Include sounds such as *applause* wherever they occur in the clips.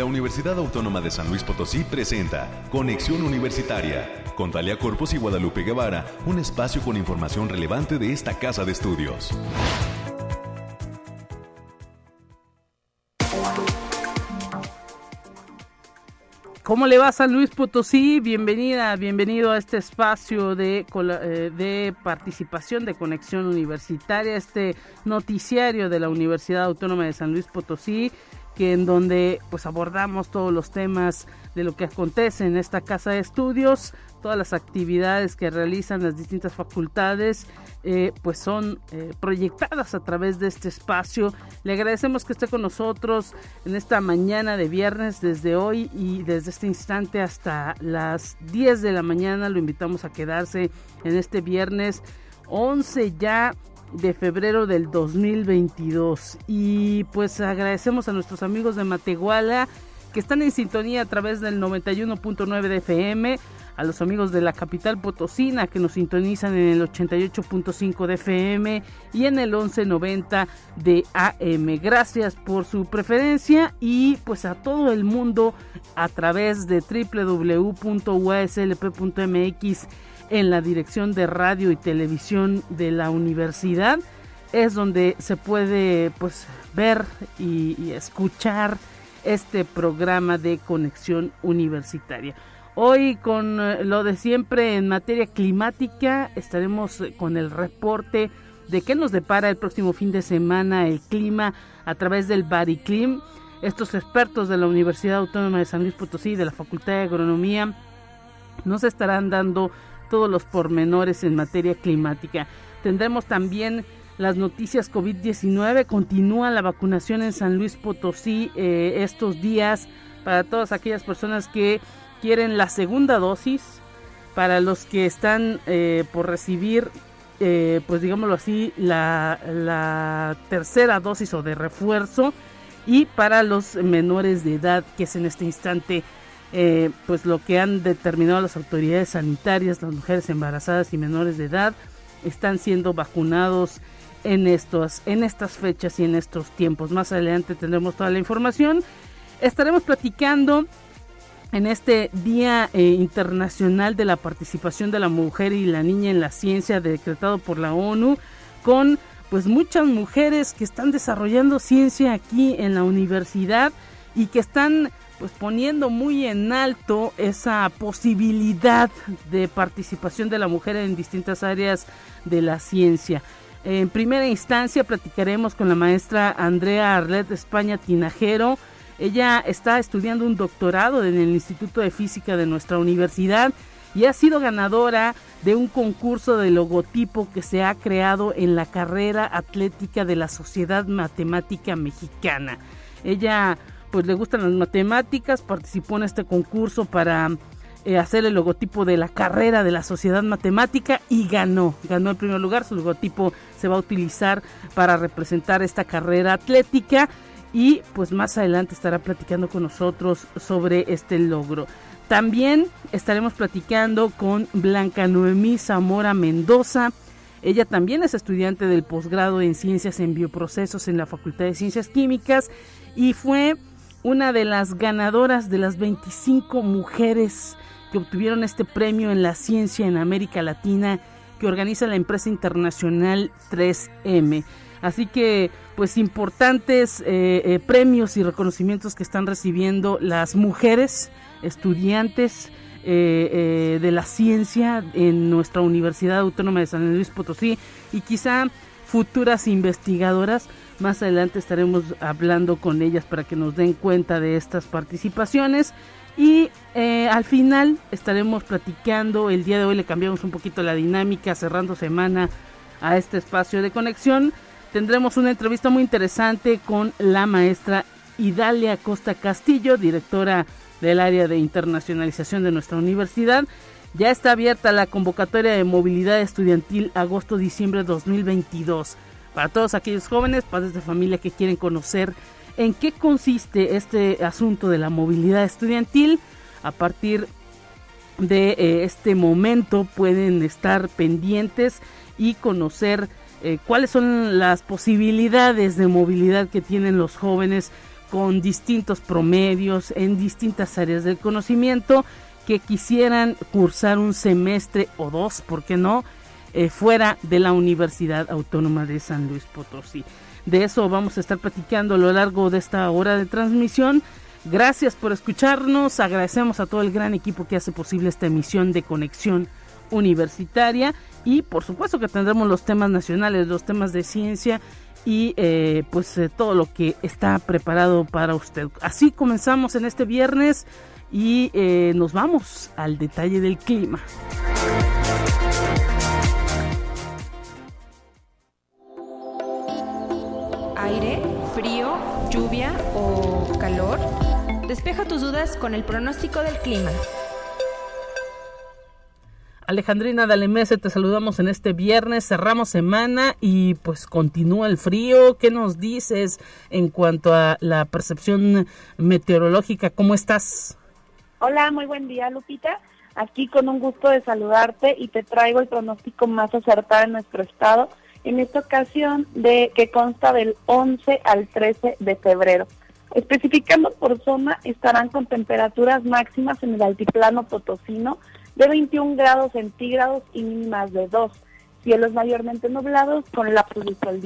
la Universidad Autónoma de San Luis Potosí presenta Conexión Universitaria con Talia Corpus y Guadalupe Guevara, un espacio con información relevante de esta casa de estudios. ¿Cómo le va San Luis Potosí? Bienvenida, bienvenido a este espacio de, eh, de participación de conexión universitaria, este noticiario de la Universidad Autónoma de San Luis Potosí en donde pues abordamos todos los temas de lo que acontece en esta casa de estudios, todas las actividades que realizan las distintas facultades, eh, pues son eh, proyectadas a través de este espacio. Le agradecemos que esté con nosotros en esta mañana de viernes, desde hoy y desde este instante hasta las 10 de la mañana. Lo invitamos a quedarse en este viernes 11 ya de febrero del 2022. Y pues agradecemos a nuestros amigos de Matehuala que están en sintonía a través del 91.9 de FM, a los amigos de la capital potosina que nos sintonizan en el 88.5 de FM y en el 1190 de AM. Gracias por su preferencia y pues a todo el mundo a través de www.uslp.mx en la dirección de radio y televisión de la universidad es donde se puede pues ver y, escuchar este programa de conexión universitaria. Hoy con eh, lo de siempre en materia climática estaremos eh, con el reporte de qué nos depara el próximo fin de semana el clima a través del Bariclim. Estos expertos de la Universidad Autónoma de San Luis Potosí de la Facultad de Agronomía nos estarán dando todos los pormenores en materia climática. Tendremos también las noticias COVID-19. Continúa la vacunación en San Luis Potosí eh, estos días para todas aquellas personas que quieren la segunda dosis, para los que están eh, por recibir, eh, pues digámoslo así, la, la tercera dosis o de refuerzo y para los menores de edad, que es en este instante eh, pues lo que han determinado las autoridades sanitarias, las mujeres embarazadas y menores de edad están siendo vacunados en estos, en estas fechas y en estos tiempos. Más adelante tendremos toda la información. Estaremos platicando en este Día eh, Internacional de la Participación de la Mujer y la Niña en la Ciencia decretado por la ONU con pues muchas mujeres que están desarrollando ciencia aquí en la universidad y que están pues poniendo muy en alto esa posibilidad de participación de la mujer en distintas áreas de la ciencia. En primera instancia platicaremos con la maestra Andrea Arlet España Tinajero. Ella está estudiando un doctorado en el Instituto de Física de nuestra universidad y ha sido ganadora de un concurso de logotipo que se ha creado en la carrera atlética de la Sociedad Matemática Mexicana. Ella pues le gustan las matemáticas, participó en este concurso para eh, hacer el logotipo de la carrera de la sociedad matemática y ganó, ganó en primer lugar, su logotipo se va a utilizar para representar esta carrera atlética y pues más adelante estará platicando con nosotros sobre este logro. También estaremos platicando con Blanca Noemí Zamora Mendoza. Ella también es estudiante del posgrado en Ciencias en Bioprocesos en la Facultad de Ciencias Químicas y fue una de las ganadoras de las 25 mujeres que obtuvieron este premio en la ciencia en América Latina que organiza la empresa internacional 3M. Así que, pues importantes eh, eh, premios y reconocimientos que están recibiendo las mujeres estudiantes eh, de la ciencia en nuestra Universidad Autónoma de San Luis Potosí y quizá futuras investigadoras más adelante estaremos hablando con ellas para que nos den cuenta de estas participaciones. Y eh, al final estaremos platicando, el día de hoy le cambiamos un poquito la dinámica, cerrando semana a este espacio de conexión. Tendremos una entrevista muy interesante con la maestra Idalia Costa Castillo, directora del área de internacionalización de nuestra universidad. Ya está abierta la convocatoria de movilidad estudiantil agosto-diciembre 2022 para todos aquellos jóvenes, padres de familia que quieren conocer en qué consiste este asunto de la movilidad estudiantil. A partir de eh, este momento pueden estar pendientes y conocer eh, cuáles son las posibilidades de movilidad que tienen los jóvenes con distintos promedios en distintas áreas del conocimiento que quisieran cursar un semestre o dos, ¿por qué no?, eh, fuera de la Universidad Autónoma de San Luis Potosí. De eso vamos a estar platicando a lo largo de esta hora de transmisión. Gracias por escucharnos, agradecemos a todo el gran equipo que hace posible esta emisión de conexión universitaria y por supuesto que tendremos los temas nacionales, los temas de ciencia y eh, pues eh, todo lo que está preparado para usted. Así comenzamos en este viernes y eh, nos vamos al detalle del clima. Despeja tus dudas con el pronóstico del clima. Alejandrina Dalemese, te saludamos en este viernes, cerramos semana y pues continúa el frío. ¿Qué nos dices en cuanto a la percepción meteorológica? ¿Cómo estás? Hola, muy buen día, Lupita. Aquí con un gusto de saludarte y te traigo el pronóstico más acertado en nuestro estado, en esta ocasión de que consta del 11 al 13 de febrero. Especificando por zona, estarán con temperaturas máximas en el altiplano potosino de 21 grados centígrados y mínimas de 2. Cielos mayormente nublados con lapsos de sol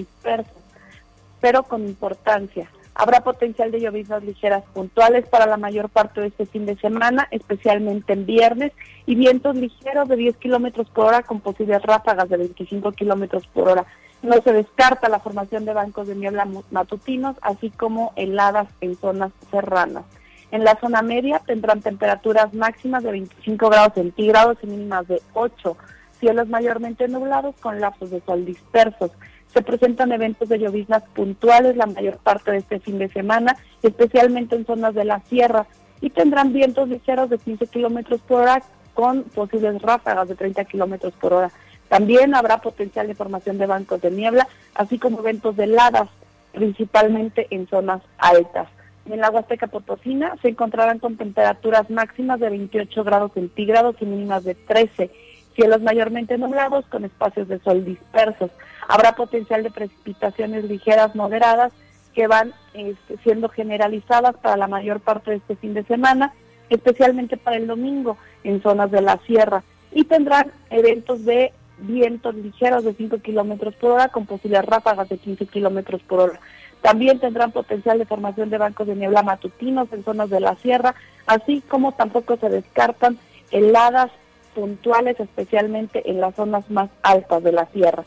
pero con importancia. Habrá potencial de lloviznas ligeras puntuales para la mayor parte de este fin de semana, especialmente en viernes, y vientos ligeros de 10 kilómetros por hora con posibles ráfagas de 25 kilómetros por hora. No se descarta la formación de bancos de niebla matutinos, así como heladas en zonas serranas. En la zona media tendrán temperaturas máximas de 25 grados centígrados y mínimas de 8. Cielos mayormente nublados con lapsos de sol dispersos. Se presentan eventos de lloviznas puntuales la mayor parte de este fin de semana, especialmente en zonas de la sierra, y tendrán vientos ligeros de 15 kilómetros por hora con posibles ráfagas de 30 kilómetros por hora. También habrá potencial de formación de bancos de niebla, así como eventos de heladas, principalmente en zonas altas. En la Huasteca Potosina se encontrarán con temperaturas máximas de 28 grados centígrados y mínimas de 13. Cielos mayormente nublados con espacios de sol dispersos. Habrá potencial de precipitaciones ligeras moderadas que van este, siendo generalizadas para la mayor parte de este fin de semana, especialmente para el domingo en zonas de la sierra. Y tendrán eventos de vientos ligeros de 5 kilómetros por hora con posibles ráfagas de 15 kilómetros por hora. También tendrán potencial de formación de bancos de niebla matutinos en zonas de la sierra, así como tampoco se descartan heladas puntuales, especialmente en las zonas más altas de la sierra.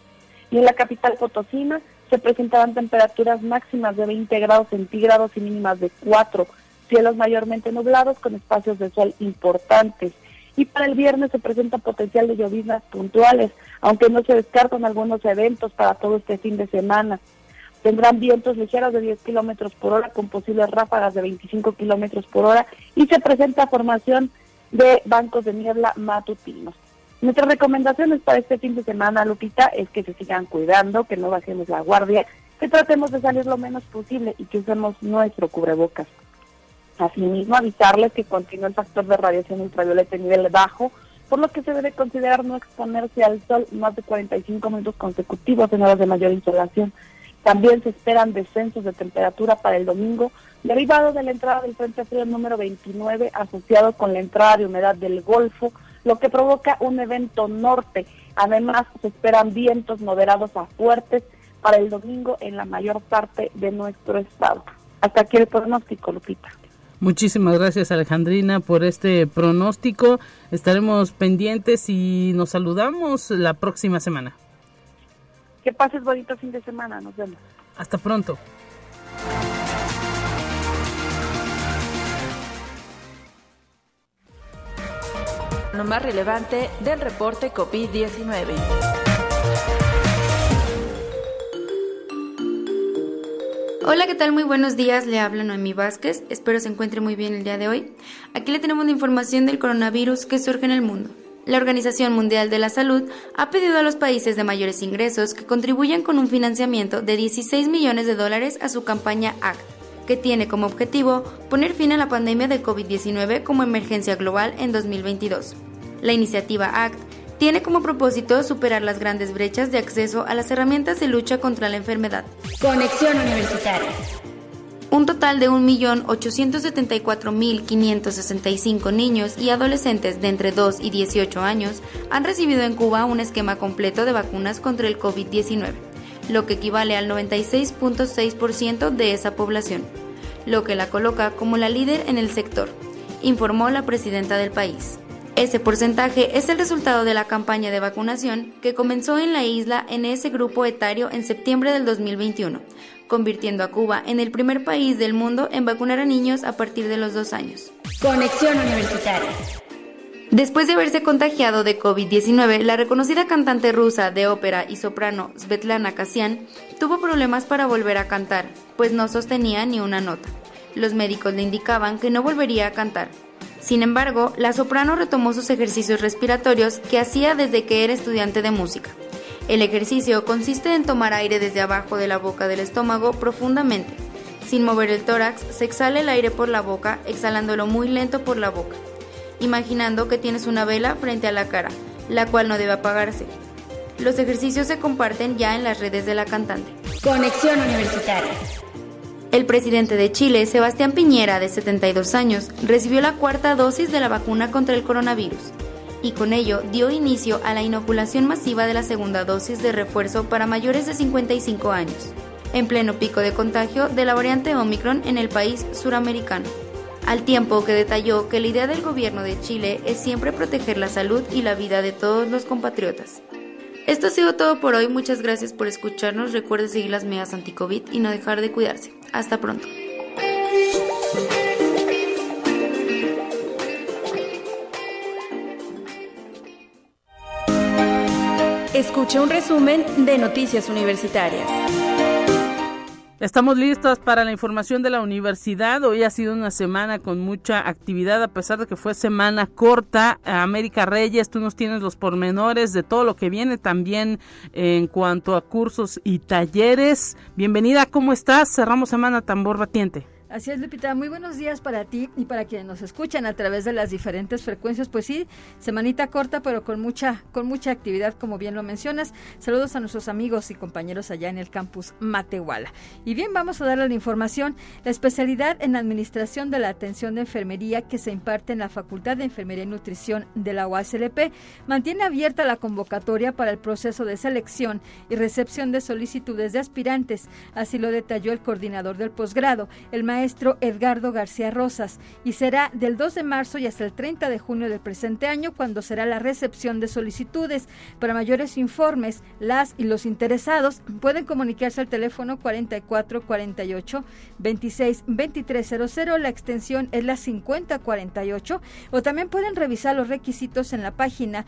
Y en la capital potosina se presentarán temperaturas máximas de 20 grados centígrados y mínimas de 4, cielos mayormente nublados con espacios de sol importantes. Y para el viernes se presenta potencial de lloviznas puntuales, aunque no se descartan algunos eventos para todo este fin de semana. Tendrán vientos ligeros de 10 kilómetros por hora con posibles ráfagas de 25 kilómetros por hora y se presenta formación de bancos de niebla matutinos. Nuestras recomendaciones para este fin de semana, Lupita, es que se sigan cuidando, que no bajemos la guardia, que tratemos de salir lo menos posible y que usemos nuestro cubrebocas. Asimismo, avisarles que continúa el factor de radiación ultravioleta en nivel bajo, por lo que se debe considerar no exponerse al sol más de 45 minutos consecutivos en horas de mayor insolación. También se esperan descensos de temperatura para el domingo, derivado de la entrada del Frente Frío número 29, asociado con la entrada de humedad del Golfo, lo que provoca un evento norte. Además, se esperan vientos moderados a fuertes para el domingo en la mayor parte de nuestro estado. Hasta aquí el pronóstico, Lupita. Muchísimas gracias Alejandrina por este pronóstico. Estaremos pendientes y nos saludamos la próxima semana. Que pases bonito fin de semana. Nos vemos. Hasta pronto. Lo más relevante del reporte COVID-19. Hola, ¿qué tal? Muy buenos días. Le habla Noemí Vázquez. Espero se encuentre muy bien el día de hoy. Aquí le tenemos la información del coronavirus que surge en el mundo la Organización Mundial de la Salud ha pedido a los países de mayores ingresos que contribuyan con un financiamiento de 16 millones de dólares a su campaña ACT, que tiene como objetivo poner fin a la pandemia de COVID-19 como emergencia global en 2022. La iniciativa ACT tiene como propósito superar las grandes brechas de acceso a las herramientas de lucha contra la enfermedad. Conexión Universitaria. Un total de 1.874.565 niños y adolescentes de entre 2 y 18 años han recibido en Cuba un esquema completo de vacunas contra el COVID-19, lo que equivale al 96.6% de esa población, lo que la coloca como la líder en el sector, informó la presidenta del país. Ese porcentaje es el resultado de la campaña de vacunación que comenzó en la isla en ese grupo etario en septiembre del 2021 convirtiendo a Cuba en el primer país del mundo en vacunar a niños a partir de los dos años. Conexión Universitaria. Después de haberse contagiado de COVID-19, la reconocida cantante rusa de ópera y soprano Svetlana Kasian tuvo problemas para volver a cantar, pues no sostenía ni una nota. Los médicos le indicaban que no volvería a cantar. Sin embargo, la soprano retomó sus ejercicios respiratorios que hacía desde que era estudiante de música. El ejercicio consiste en tomar aire desde abajo de la boca del estómago profundamente. Sin mover el tórax, se exhala el aire por la boca, exhalándolo muy lento por la boca, imaginando que tienes una vela frente a la cara, la cual no debe apagarse. Los ejercicios se comparten ya en las redes de la cantante. Conexión Universitaria. El presidente de Chile, Sebastián Piñera, de 72 años, recibió la cuarta dosis de la vacuna contra el coronavirus y con ello dio inicio a la inoculación masiva de la segunda dosis de refuerzo para mayores de 55 años, en pleno pico de contagio de la variante Omicron en el país suramericano, al tiempo que detalló que la idea del gobierno de Chile es siempre proteger la salud y la vida de todos los compatriotas. Esto ha sido todo por hoy, muchas gracias por escucharnos, recuerde seguir las medidas anti-COVID y no dejar de cuidarse. Hasta pronto. Escucha un resumen de Noticias Universitarias. Estamos listos para la información de la universidad. Hoy ha sido una semana con mucha actividad, a pesar de que fue semana corta. América Reyes, tú nos tienes los pormenores de todo lo que viene también en cuanto a cursos y talleres. Bienvenida, ¿cómo estás? Cerramos semana tambor batiente. Así es, Lupita. Muy buenos días para ti y para quienes nos escuchan a través de las diferentes frecuencias. Pues sí, semanita corta, pero con mucha, con mucha actividad, como bien lo mencionas. Saludos a nuestros amigos y compañeros allá en el campus Matehuala. Y bien, vamos a darle la información. La especialidad en Administración de la Atención de Enfermería que se imparte en la Facultad de Enfermería y Nutrición de la UASLP mantiene abierta la convocatoria para el proceso de selección y recepción de solicitudes de aspirantes. Así lo detalló el coordinador del posgrado, el maestro maestro Edgardo García Rosas y será del 2 de marzo y hasta el 30 de junio del presente año cuando será la recepción de solicitudes. Para mayores informes, las y los interesados pueden comunicarse al teléfono 4448 26 2300, la extensión es la 5048 o también pueden revisar los requisitos en la página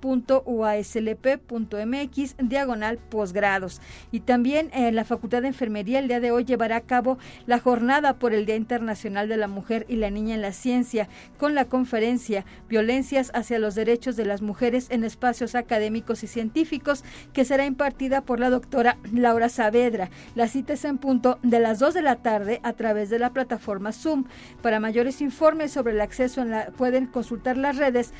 www.enfermerianutrición.uaslp.mx diagonal posgrados y también en la Facultad de Enfermería el día de hoy llevará a cabo la jornada por el Día Internacional de la Mujer y la Niña en la Ciencia con la conferencia Violencias hacia los Derechos de las Mujeres en Espacios Académicos y Científicos que será impartida por la doctora Laura Saavedra. La cita es en punto de las 2 de la tarde a través de la plataforma Zoom. Para mayores informes sobre el acceso pueden consultar las redes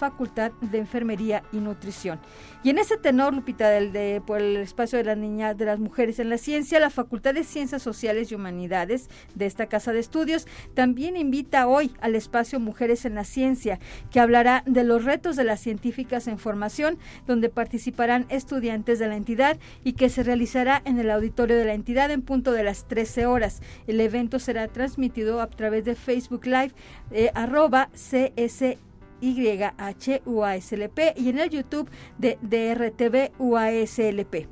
UASLP-Facultad de Enfermería y Nutrición. Y en ese tenor, Lupita, por el espacio de las niñas, de las mujeres en la ciencia, la Facultad de Ciencias Sociales y Humanidades de esta Casa de Estudios también invita hoy al espacio Mujeres en la Ciencia, que hablará de los retos de las científicas en formación, donde participarán estudiantes de la entidad y que se realizará en el auditorio de la entidad en punto de las 13 horas. El evento será transmitido a través de Facebook Live, eh, arroba CS YHUASLP y en el YouTube de DRTV UASLP.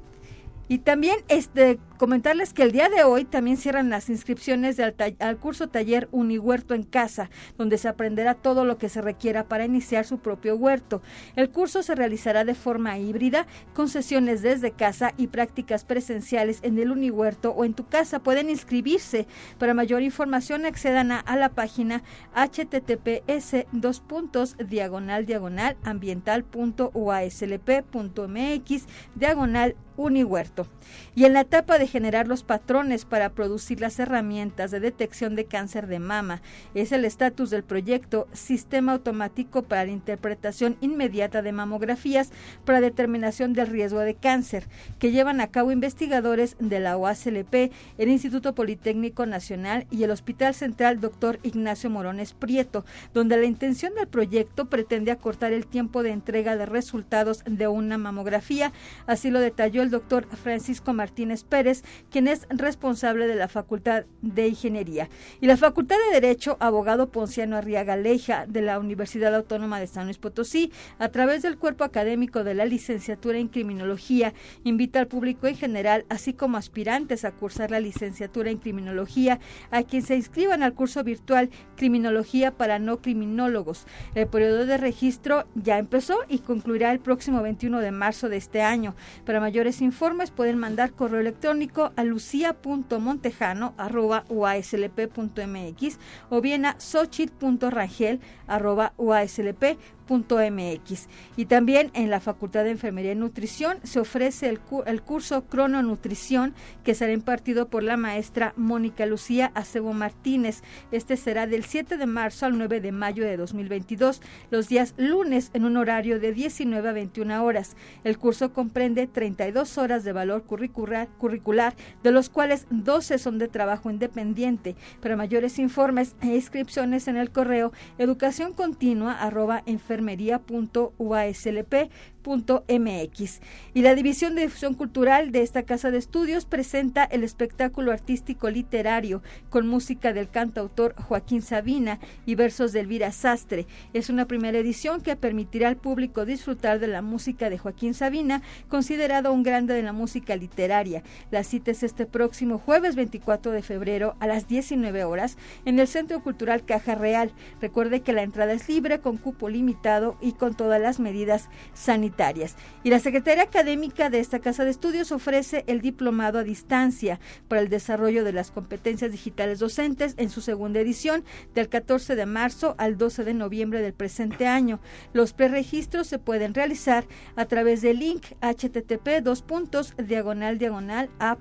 Y también este Comentarles que el día de hoy también cierran las inscripciones al, curso taller Unihuerto en Casa, donde se aprenderá todo lo que se requiera para iniciar su propio huerto. El curso se realizará de forma híbrida, con sesiones desde casa y prácticas presenciales en el Unihuerto o en tu casa. Pueden inscribirse. Para mayor información accedan a, la página https dos puntos diagonal diagonal ambiental.uaslp.mx diagonal Unihuerto. Y en la etapa de generar los patrones para producir las herramientas de detección de cáncer de mama. Es el estatus del proyecto Sistema Automático para la Interpretación Inmediata de Mamografías para Determinación del Riesgo de Cáncer, que llevan a cabo investigadores de la OACLP, el Instituto Politécnico Nacional y el Hospital Central Dr. Ignacio Morones Prieto, donde la intención del proyecto pretende acortar el tiempo de entrega de resultados de una mamografía. Así lo detalló el doctor Francisco Martínez Pérez, quien es responsable de la Facultad de Ingeniería. Y la Facultad de Derecho, abogado Ponciano Arriaga Leija, de la Universidad Autónoma de San Luis Potosí, a través del cuerpo académico de la licenciatura en Criminología, invita al público en general, así como aspirantes a cursar la licenciatura en Criminología, a quien se inscriban al curso virtual Criminología para no criminólogos. El periodo de registro ya empezó y concluirá el próximo 21 de marzo de este año. Para mayores informes pueden mandar correo electrónico a lucia.montejano.uaslp.mx o bien a xochitl.rangel.uaslp.mx mx Y también en la Facultad de Enfermería y Nutrición se ofrece el, curso Crononutrición que será impartido por la maestra Mónica Lucía Acebo Martínez. Este será del 7 de marzo al 9 de mayo de 2022, los días lunes en un horario de 19 a 21 horas. El curso comprende 32 horas de valor curricular, curricular de los cuales 12 son de trabajo independiente. Para mayores informes e inscripciones en el correo educación continua arroba enfermería.uaslp.mx. Y la División de Difusión Cultural de esta Casa de Estudios presenta el espectáculo artístico literario con música del cantautor Joaquín Sabina y versos de Elvira Sastre. Es una primera edición que permitirá al público disfrutar de la música de Joaquín Sabina, considerado un grande de la música literaria. La cita es este próximo jueves 24 de febrero a las 19 horas en el Centro Cultural Caja Real. Recuerde que la entrada es libre con cupo limitado y con todas las medidas sanitarias. Y la Secretaría Académica de esta Casa de Estudios ofrece el diplomado a distancia para el desarrollo de las competencias digitales docentes en su segunda edición del 14 de marzo al 12 de noviembre del presente año. Los preregistros se pueden realizar a través del link http dos puntos diagonal diagonal a.uaslp.mx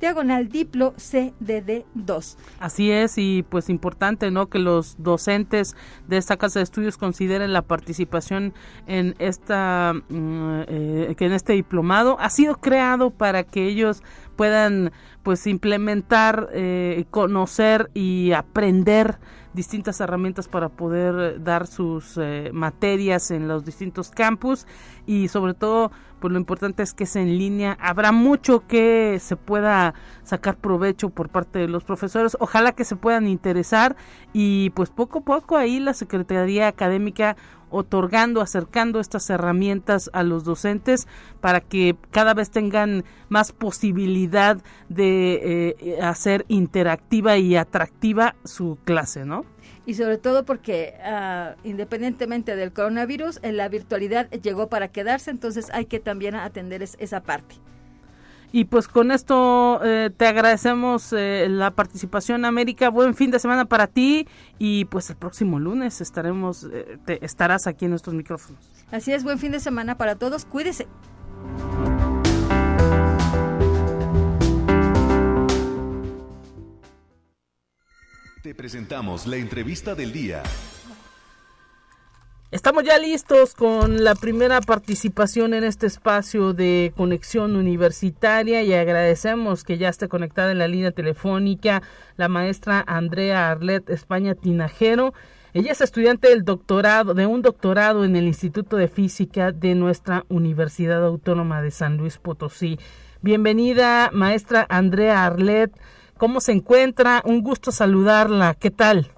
diagonal diplo CDD2. Así es, y pues importante, ¿no? Que los docentes de esta casa de estudios consideren la participación en esta, mm, eh, que en este diplomado ha sido creado para que ellos puedan pues implementar, eh, conocer y aprender distintas herramientas para poder dar sus eh, materias en los distintos campus y sobre todo pues lo importante es que es en línea. Habrá mucho que se pueda sacar provecho por parte de los profesores. Ojalá que se puedan interesar y pues poco a poco ahí la Secretaría Académica otorgando, acercando estas herramientas a los docentes para que cada vez tengan más posibilidad de eh, hacer interactiva y atractiva su clase, ¿no? y sobre todo porque uh, independientemente del coronavirus, la virtualidad llegó para quedarse, entonces hay que también atender es, esa parte. Y pues con esto eh, te agradecemos eh, la participación, América. Buen fin de semana para ti y pues el próximo lunes estaremos, eh, te, estarás aquí en nuestros micrófonos. Así es, buen fin de semana para todos. Cuídese. Te presentamos la entrevista del día. Estamos ya listos con la primera participación en este espacio de conexión universitaria y agradecemos que ya esté conectada en la línea telefónica la maestra Andrea Arlet España Tinajero. Ella es estudiante del doctorado, de un doctorado en el Instituto de Física de nuestra Universidad Autónoma de San Luis Potosí. Bienvenida, maestra Andrea Arlet. ¿Cómo se encuentra? Un gusto saludarla. ¿Qué tal?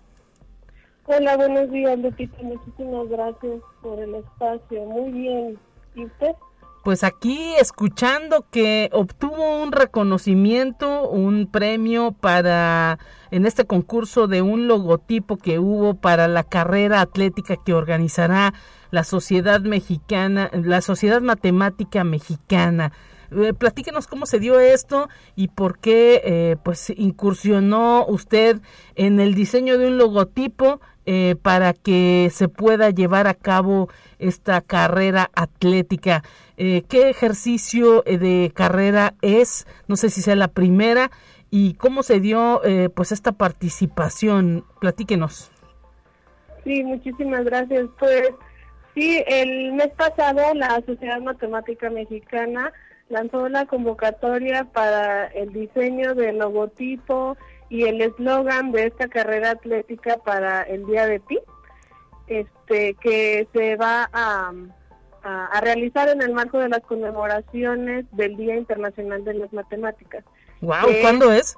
Hola, buenos días, Lupita. Muchísimas gracias por el espacio. Muy bien. ¿Y usted? Pues aquí escuchando que obtuvo un reconocimiento, un premio para en este concurso de un logotipo que hubo para la carrera atlética que organizará la Sociedad Mexicana, la Sociedad Matemática Mexicana. Eh, platíquenos cómo se dio esto y por qué eh, pues incursionó usted en el diseño de un logotipo eh, para que se pueda llevar a cabo esta carrera atlética. Eh, ¿Qué ejercicio de carrera es? No sé si sea la primera y cómo se dio pues esta participación. Platíquenos. Sí, muchísimas gracias. Pues sí, el mes pasado la Sociedad Matemática Mexicana lanzó la convocatoria para el diseño del logotipo y el eslogan de esta carrera atlética para el Día de Pi, este, que se va a, a, realizar en el marco de las conmemoraciones del Día Internacional de las Matemáticas. Wow, ¿cuándo es?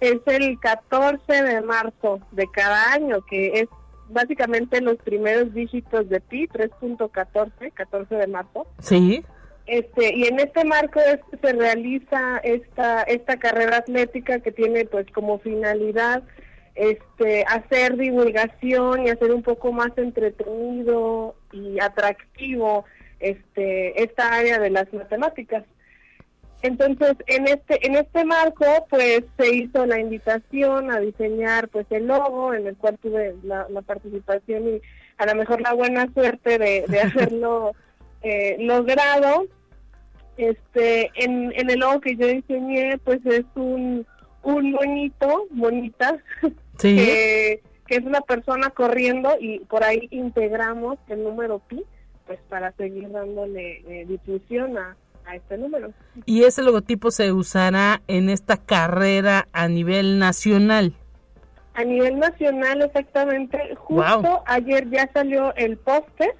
Es el 14 de marzo de cada año, que es básicamente los primeros dígitos de pi, 3.14, 14 de marzo. Sí. Este, y en este marco se realiza esta esta carrera atlética que tiene pues como finalidad este hacer divulgación y hacer un poco más entretenido y atractivo este esta área de las matemáticas. Entonces, en este en este marco pues se hizo la invitación a diseñar pues el logo en el cual tuve la, participación y a lo mejor la buena suerte de, de *laughs* hacerlo eh, logrado este, en, en el logo que yo diseñé, pues es un, un bonito, bonita, *laughs* que, es una persona corriendo y por ahí integramos el número pi, pues para seguir dándole eh, difusión a, a este número. ¿Y ese logotipo se usará en esta carrera a nivel nacional? A nivel nacional, exactamente. Justo ayer ya salió el póster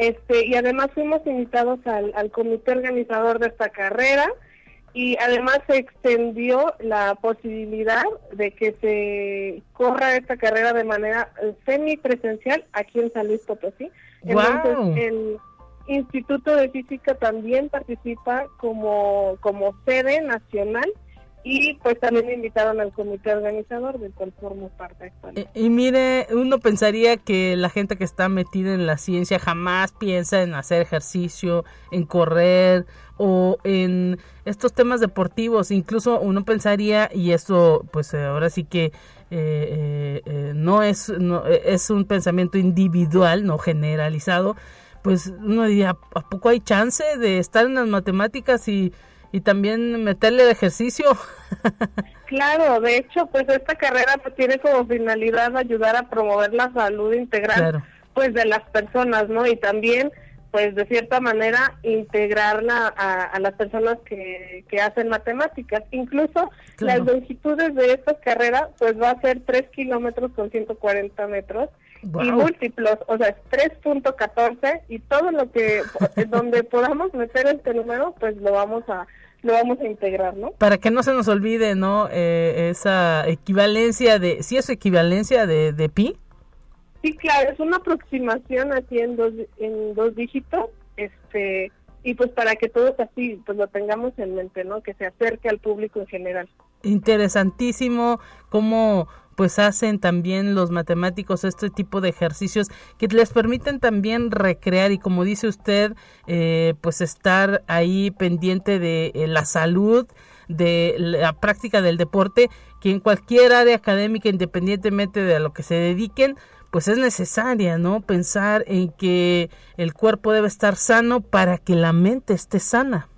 este, y además fuimos invitados al, comité organizador de esta carrera y además se extendió la posibilidad de que se corra esta carrera de manera semipresencial aquí en San Luis Potosí. Entonces, el Instituto de Física también participa como, como sede nacional y pues también me invitaron al comité organizador del cual formo parte Y, y, mire, uno pensaría que la gente que está metida en la ciencia jamás piensa en hacer ejercicio, en correr o en estos temas deportivos. Incluso uno pensaría, y esto pues ahora sí que eh, eh, eh, no es no, es un pensamiento individual, no generalizado, pues uno diría, ¿a poco hay chance de estar en las matemáticas y y también meterle el ejercicio. *laughs* claro, de hecho, pues esta carrera pues, tiene como finalidad ayudar a promover la salud integral pues de las personas, ¿no? Y también pues de cierta manera integrarla a, las personas que, que, hacen matemáticas. Incluso las longitudes de esta carrera pues va a ser 3 kilómetros con 140 metros y múltiplos, o sea, es 3.14 y todo lo que, *laughs* donde podamos meter este número pues lo vamos a lo vamos a integrar, ¿no? Para que no se nos olvide, ¿no? Eh, esa equivalencia de, ¿sí es equivalencia de, de pi? Sí, claro, es una aproximación así en dos, en dos dígitos, este, y pues para que todos así pues lo tengamos en mente, ¿no? Que se acerque al público en general. Interesantísimo cómo pues hacen también los matemáticos este tipo de ejercicios que les permiten también recrear y como dice usted, eh, pues estar ahí pendiente de eh, la salud, de la práctica del deporte, que en cualquier área académica, independientemente de a lo que se dediquen, pues es necesaria, ¿no? Pensar en que el cuerpo debe estar sano para que la mente esté sana.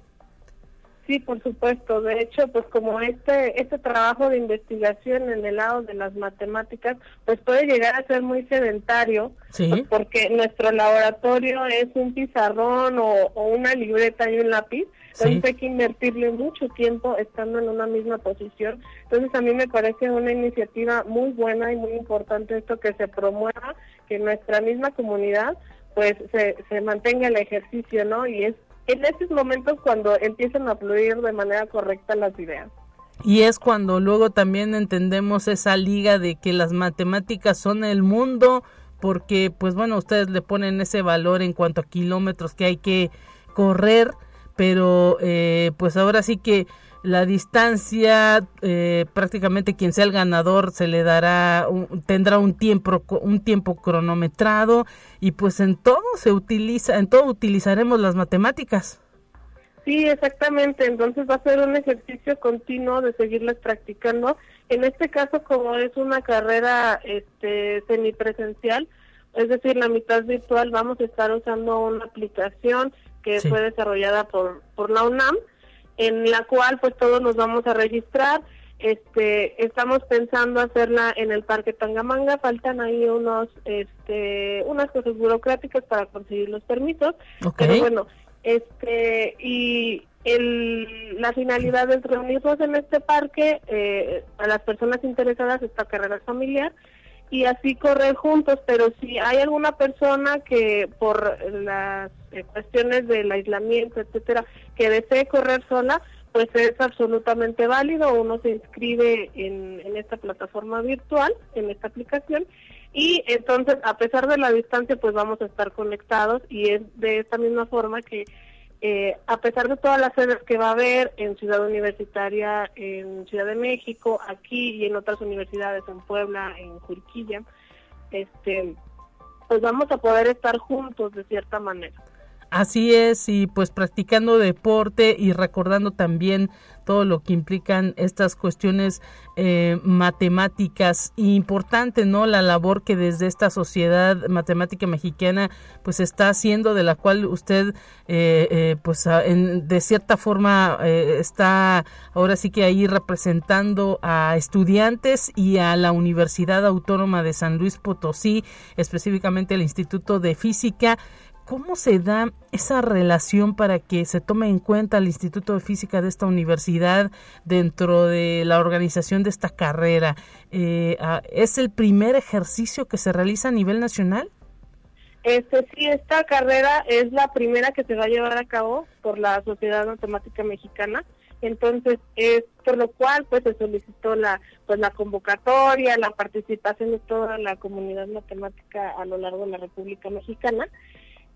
Sí, por supuesto. De hecho, pues como este este trabajo de investigación en el lado de las matemáticas, pues puede llegar a ser muy sedentario, pues, porque nuestro laboratorio es un pizarrón o, una libreta y un lápiz. Entonces hay que invertirle mucho tiempo estando en una misma posición. Entonces a mí me parece una iniciativa muy buena y muy importante esto que se promueva, que nuestra misma comunidad pues se, se mantenga el ejercicio, ¿no? Y es en esos momentos cuando empiezan a fluir de manera correcta las ideas. Y es cuando luego también entendemos esa liga de que las matemáticas son el mundo, porque pues bueno, ustedes le ponen ese valor en cuanto a kilómetros que hay que correr, pero eh, pues ahora sí que la distancia eh, prácticamente quien sea el ganador se le dará tendrá un tiempo un tiempo cronometrado y pues en todo se utiliza en todo utilizaremos las matemáticas Sí, exactamente. Entonces va a ser un ejercicio continuo de seguirlas practicando. En este caso, como es una carrera este, semipresencial, es decir, la mitad virtual, vamos a estar usando una aplicación que fue desarrollada por, por la UNAM, en la cual pues todos nos vamos a registrar. Este, estamos pensando hacerla en el Parque Tangamanga, faltan ahí unos, este, unas cosas burocráticas para conseguir los permisos, pero bueno, este, y el, la finalidad de reunirnos en este parque, eh, a las personas interesadas, esta carrera familiar, y así correr juntos, pero si hay alguna persona que por las eh, cuestiones del aislamiento, etcétera, que desee correr sola, pues es absolutamente válido, uno se inscribe en, en esta plataforma virtual, en esta aplicación, y entonces, a pesar de la distancia, pues vamos a estar conectados y es de esta misma forma que, eh, a pesar de todas las sedes que va a haber en Ciudad Universitaria, en Ciudad de México, aquí y en otras universidades, en Puebla, en Juriquilla, este, pues vamos a poder estar juntos de cierta manera. Así es, y pues practicando deporte y recordando también todo lo que implican estas cuestiones eh, matemáticas. importante, ¿no? La labor que desde esta sociedad matemática mexicana pues está haciendo, de la cual usted eh, eh, pues de cierta forma está ahora sí que ahí representando a estudiantes y a la Universidad Autónoma de San Luis Potosí, específicamente el Instituto de Física. ¿Cómo se da esa relación para que se tome en cuenta el Instituto de Física de esta universidad dentro de la organización de esta carrera? Eh, ah, ¿Es el primer ejercicio que se realiza a nivel nacional? Este sí, esta carrera es la primera que se va a llevar a cabo por la Sociedad Matemática Mexicana. Entonces, es por lo cual pues se solicitó la pues la convocatoria, la participación de toda la comunidad matemática a lo largo de la República Mexicana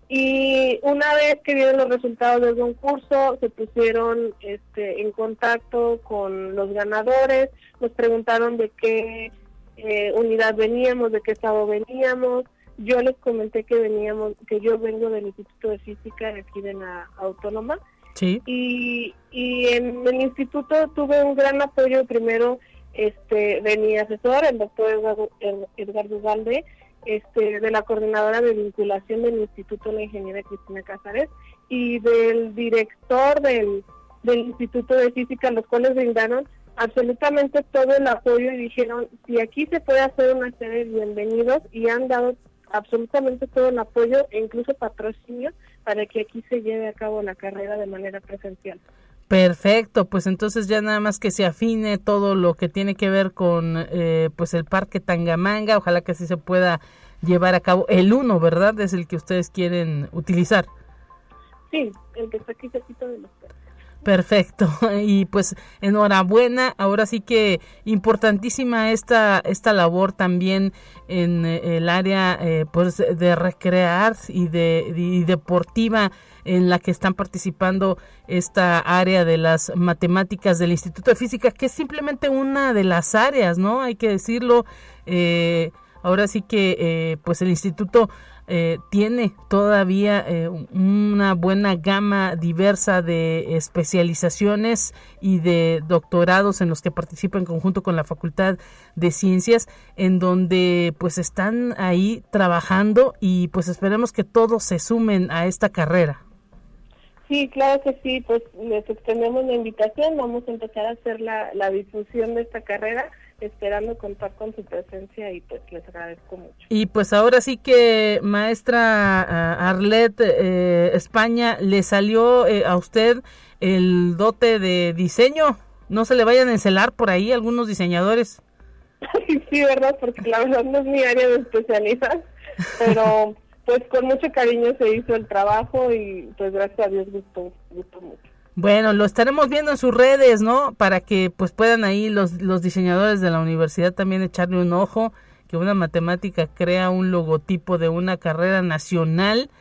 y una vez que vieron los resultados del concurso, se pusieron este, en contacto con los ganadores, nos preguntaron de qué eh, unidad veníamos, de qué estado veníamos. Yo les comenté que veníamos, que yo vengo del Instituto de Física de aquí de la Autónoma. Sí. Y, y en el instituto tuve un gran apoyo primero este de mi asesor, el doctor Edgardo, Edgardo Valde, este, de la coordinadora de vinculación del Instituto de la Cristina Casares y del director del, del Instituto de Física, los cuales brindaron absolutamente todo el apoyo y dijeron, si aquí se puede hacer una serie de bienvenidos y han dado absolutamente todo el apoyo e incluso patrocinio para que aquí se lleve a cabo la carrera de manera presencial. Perfecto, pues entonces ya nada más que se afine todo lo que tiene que ver con eh, pues el parque Tangamanga, ojalá que así se pueda llevar a cabo. El uno, ¿verdad? Es el que ustedes quieren utilizar. Sí, el que está aquí de los Perfecto. *laughs* Y pues enhorabuena. Ahora sí que importantísima esta, esta labor también en eh, el área eh, pues de recrear y de deportiva en la que están participando esta área de las matemáticas del Instituto de Física, que es simplemente una de las áreas, ¿no? Hay que decirlo. Eh, ahora sí que, eh, pues el instituto eh, tiene todavía una buena gama diversa de especializaciones y de doctorados en los que participa en conjunto con la Facultad de Ciencias, en donde pues están ahí trabajando y pues esperemos que todos se sumen a esta carrera. Sí, claro que sí, pues les extendemos la invitación, vamos a empezar a hacer la, la difusión de esta carrera, esperando contar con su presencia y pues les agradezco mucho. Y pues ahora sí que maestra ah, Arlet eh, España, ¿le salió eh, a usted el dote de diseño? No se le vayan a encelar por ahí algunos diseñadores. *laughs* sí, verdad, porque la verdad no es mi área de especialidad, pero pues con mucho cariño se hizo el trabajo y pues gracias a Dios gustó, gustó mucho. Bueno, lo estaremos viendo en sus redes, ¿no? Para que pues puedan ahí los, los diseñadores de la universidad también echarle un ojo, que una matemática crea un logotipo de una carrera nacional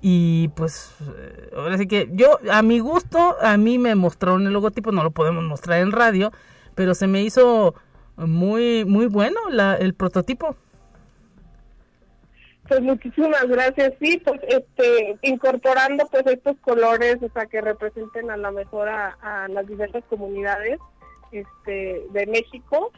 y pues eh, ahora sí que yo a mi gusto, a mí me mostraron el logotipo, no lo podemos mostrar en radio, pero se me hizo muy muy bueno la, el prototipo. Pues muchísimas gracias. Sí, pues este, incorporando pues estos colores, o sea, que representen a lo mejor a, las diversas comunidades este, de México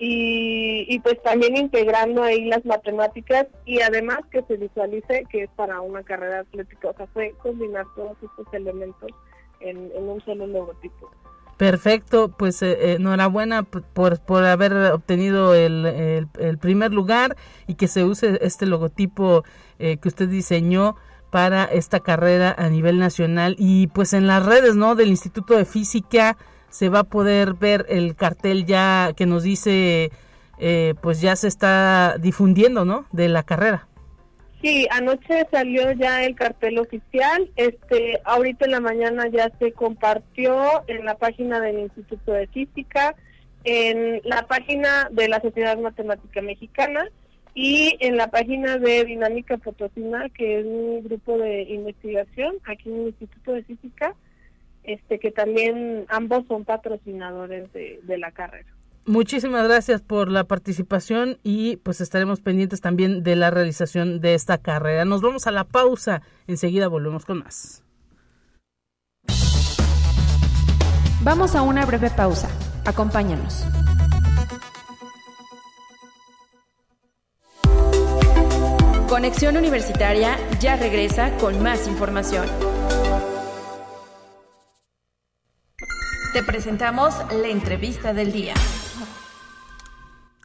y, pues también integrando ahí las matemáticas y además que se visualice que es para una carrera atlética, o sea, fue combinar todos estos elementos en, en un solo logotipo. Perfecto, pues eh, eh, enhorabuena por, por haber obtenido el, el, primer lugar y que se use este logotipo eh, que usted diseñó para esta carrera a nivel nacional. Y pues en las redes no del Instituto de Física se va a poder ver el cartel ya que nos dice pues ya se está difundiendo no de la carrera Sí, anoche salió ya el cartel oficial. Este, ahorita en la mañana ya se compartió en la página del Instituto de Física, en la página de la Sociedad Matemática Mexicana y en la página de Dinámica Fotosina, que es un grupo de investigación aquí en el Instituto de Física, este, que también ambos son patrocinadores de la carrera. Muchísimas gracias por la participación y pues estaremos pendientes también de la realización de esta carrera. Nos vamos a la pausa, enseguida volvemos con más. Vamos a una breve pausa. Acompáñanos. Conexión Universitaria ya regresa con más información. Te presentamos la entrevista del día.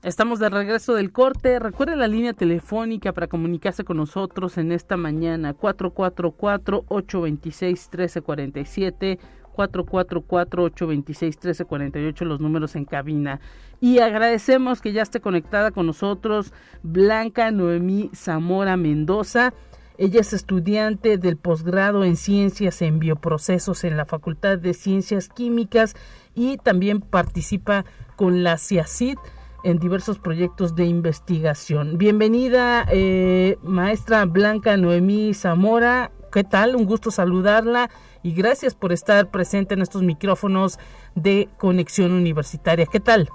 Estamos de regreso del corte. Recuerde la línea telefónica para comunicarse con nosotros en esta mañana 444-826-1347, 444-826-1348, los números en cabina. Y agradecemos que ya esté conectada con nosotros Blanca Noemí Zamora Mendoza. Ella es estudiante del posgrado en Ciencias en Bioprocesos en la Facultad de Ciencias Químicas y también participa con la CIACID en diversos proyectos de investigación. Bienvenida, eh, maestra Blanca Noemí Zamora. ¿Qué tal? Un gusto saludarla y gracias por estar presente en estos micrófonos de Conexión Universitaria. ¿Qué tal?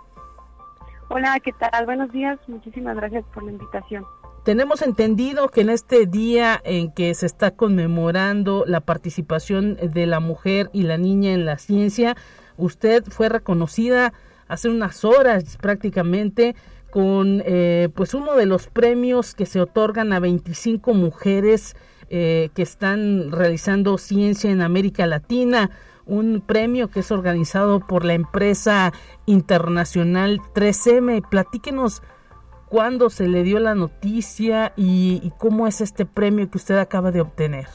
Hola, ¿qué tal? Buenos días. Muchísimas gracias por la invitación. Tenemos entendido que en este día en que se está conmemorando la participación de la mujer y la niña en la ciencia, usted fue reconocida hace unas horas prácticamente con eh, pues uno de los premios que se otorgan a 25 mujeres eh, que están realizando ciencia en América Latina, un premio que es organizado por la empresa internacional 3M. Platíquenos cuándo se le dio la noticia y, cómo es este premio que usted acaba de obtener.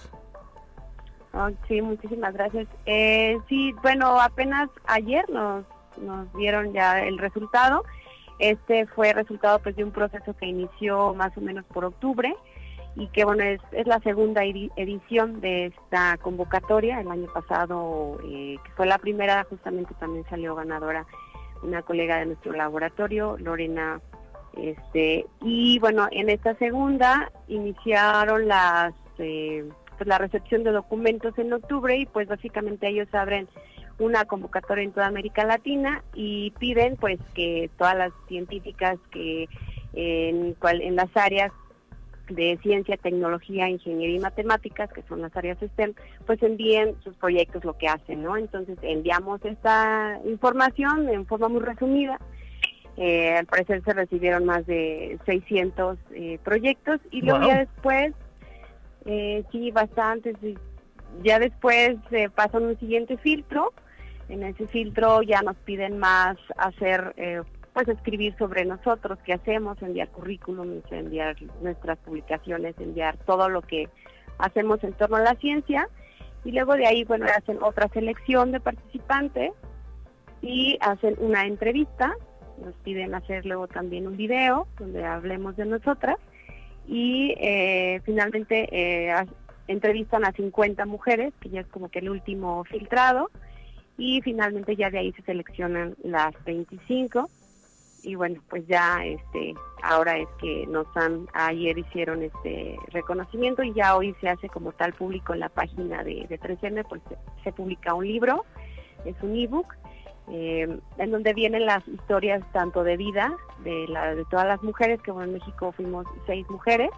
sí, muchísimas gracias. Eh, sí, bueno, apenas ayer nos nos dieron ya el resultado. Este fue resultado pues de un proceso que inició más o menos por octubre y que bueno es, es la segunda edición de esta convocatoria. El año pasado, eh, que fue la primera, justamente también salió ganadora una colega de nuestro laboratorio, Lorena. Este, y bueno, en esta segunda iniciaron las eh, pues la recepción de documentos en octubre y pues básicamente ellos abren una convocatoria en toda América Latina y piden pues que todas las científicas que en, en las áreas de ciencia, tecnología, ingeniería y matemáticas, que son las áreas STEM, pues envíen sus proyectos, lo que hacen, ¿no? Entonces enviamos esta información en forma muy resumida. Eh, al parecer se recibieron más de 600 eh, proyectos y luego ya después, eh, sí, bastantes, ya después eh, pasan un siguiente filtro en ese filtro ya nos piden más hacer, eh, pues escribir sobre nosotros, qué hacemos, enviar currículum, enviar nuestras publicaciones, enviar todo lo que hacemos en torno a la ciencia. Y luego de ahí, bueno, hacen otra selección de participantes y hacen una entrevista. Nos piden hacer luego también un video donde hablemos de nosotras. Y eh, finalmente eh, entrevistan a 50 mujeres, que ya es como que el último filtrado y finalmente ya de ahí se seleccionan las 25 y bueno pues ya este ahora es que nos han ayer hicieron este reconocimiento y ya hoy se hace como tal público en la página de, de 3M pues se, publica un libro es un ebook eh, en donde vienen las historias tanto de vida de la de todas las mujeres que bueno en México fuimos seis mujeres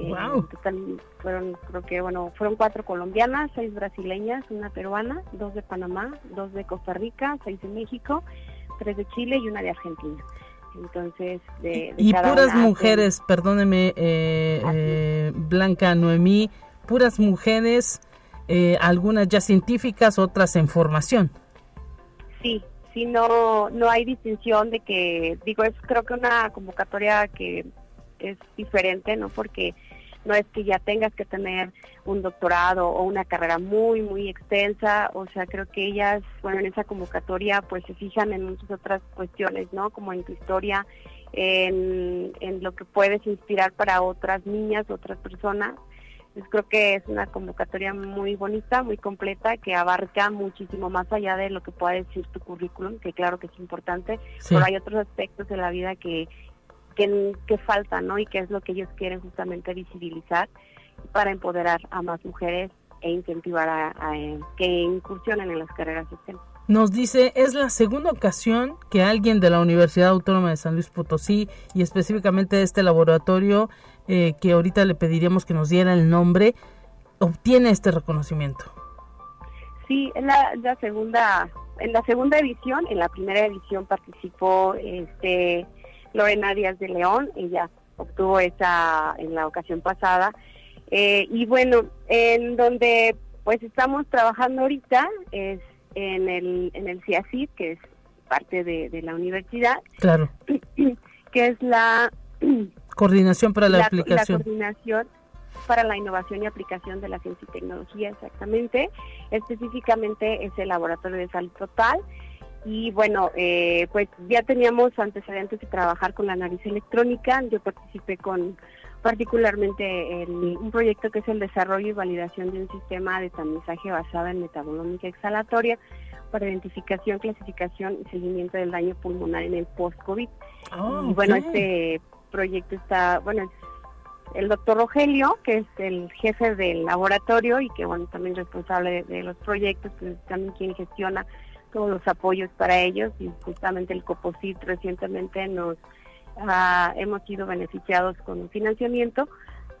Eh, total, fueron, creo que, bueno, fueron cuatro colombianas, seis brasileñas, una peruana, dos de Panamá, dos de Costa Rica, seis de México, tres de Chile y una de Argentina. Entonces, de, y puras mujeres, perdóneme, eh, eh, Blanca Noemí, puras mujeres, algunas ya científicas, otras en formación. Sí, sí, no, no hay distinción de que, digo, es creo que una convocatoria que es diferente, ¿no? Porque no es que ya tengas que tener un doctorado o una carrera muy, muy extensa, o sea, creo que ellas, bueno, en esa convocatoria pues se fijan en muchas otras cuestiones, ¿no? Como en tu historia, en, en lo que puedes inspirar para otras niñas, otras personas. Entonces creo que es una convocatoria muy bonita, muy completa, que abarca muchísimo más allá de lo que pueda decir tu currículum, que claro que es importante, pero hay otros aspectos de la vida que que, falta, ¿no? Y qué es lo que ellos quieren justamente visibilizar para empoderar a más mujeres e incentivar a, que incursionen en las carreras STEM. Nos dice, es la segunda ocasión que alguien de la Universidad Autónoma de San Luis Potosí y específicamente de este laboratorio, eh, que ahorita le pediríamos que nos diera el nombre, obtiene este reconocimiento. Sí, en la, la segunda, en la segunda edición, en la primera edición participó este Lorena Díaz de León, ella obtuvo esa en la ocasión pasada. Eh, y bueno, en donde pues estamos trabajando ahorita es en el, en el CIACID, que es parte de, la universidad. Claro. *clears throat* Que es la... *clears throat* Coordinación para la, aplicación. La coordinación para la innovación y aplicación de la ciencia y tecnología, exactamente. Específicamente es el Laboratorio de Salud Total y bueno, eh, pues ya teníamos antecedentes de trabajar con la nariz electrónica. Yo participé con particularmente en un proyecto que es el desarrollo y validación de un sistema de tamizaje basado en metabolómica exhalatoria para identificación, clasificación y seguimiento del daño pulmonar en el post-COVID. Ah, y bueno, este proyecto está, bueno, el doctor Rogelio, que es el jefe del laboratorio y que bueno, también responsable de, de los proyectos, pues también quien gestiona todos los apoyos para ellos y justamente el COPOSIT recientemente nos ah, hemos sido beneficiados con un financiamiento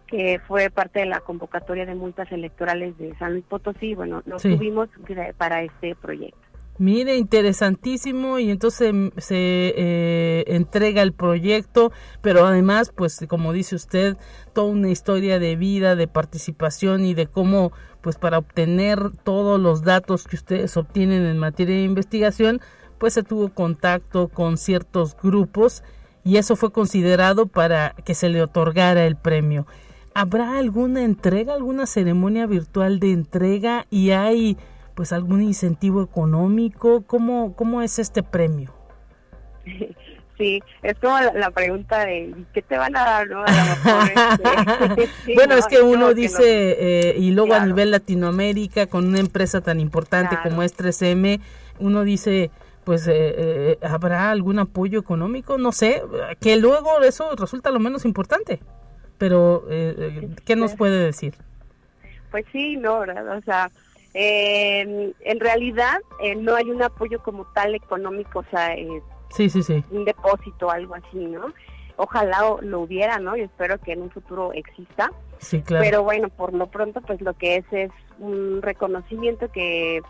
que fue parte de la convocatoria de multas electorales de San Luis Potosí, bueno, lo tuvimos para este proyecto. Mire, interesantísimo. Y entonces se eh, entrega el proyecto, pero además, pues como dice usted, toda una historia de vida, de participación y de cómo, pues para obtener todos los datos que ustedes obtienen en materia de investigación, pues se tuvo contacto con ciertos grupos y eso fue considerado para que se le otorgara el premio. ¿Habrá alguna entrega, alguna ceremonia virtual de entrega y hay pues algún incentivo económico? ¿Cómo, cómo es este premio? *laughs* Sí, es como la, pregunta de ¿qué te van a dar? ¿no? Este, *laughs* bueno, es que uno dice, eh, y luego a nivel Latinoamérica, con una empresa tan importante como es 3M, uno dice, pues, eh, eh, ¿habrá algún apoyo económico? No sé, que luego eso resulta lo menos importante. Pero, ¿qué nos puede decir? Pues sí, no, ¿verdad? O sea, eh, en realidad eh, no hay un apoyo como tal económico, o sea, eh, sí, sí, sí. un depósito, algo así, ¿no? Ojalá lo hubiera, ¿no? Y espero que en un futuro exista. Sí, claro. Pero bueno, por lo pronto, pues lo que es es un reconocimiento que,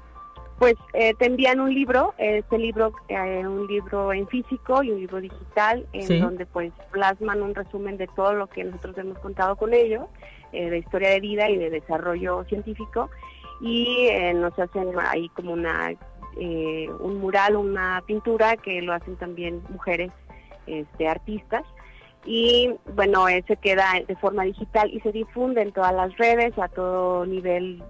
pues, eh, te envían un libro, este libro, eh, un libro en físico y un libro digital, en donde pues plasman un resumen de todo lo que nosotros hemos contado con ellos, eh, de historia de vida y de desarrollo científico y eh, nos hacen ahí como una eh, un mural, una pintura que lo hacen también mujeres este, artistas. Y bueno, se queda de forma digital y se difunde en todas las redes a todo nivel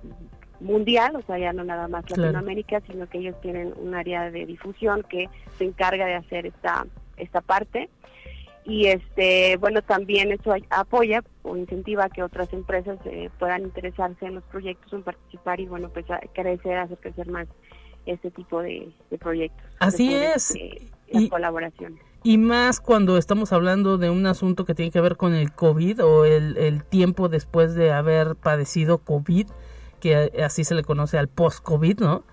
mundial, o sea, ya no nada más Latinoamérica, sino que ellos tienen un área de difusión que se encarga de hacer esta esta parte. Y este bueno también eso apoya o incentiva a que otras empresas eh, puedan interesarse en los proyectos en participar y bueno pues crecer hacer crecer más este tipo de, proyectos así es. y, colaboraciones. y más cuando estamos hablando de un asunto que tiene que ver con el COVID o el, el tiempo después de haber padecido COVID, que así se le conoce al post-COVID, ¿no?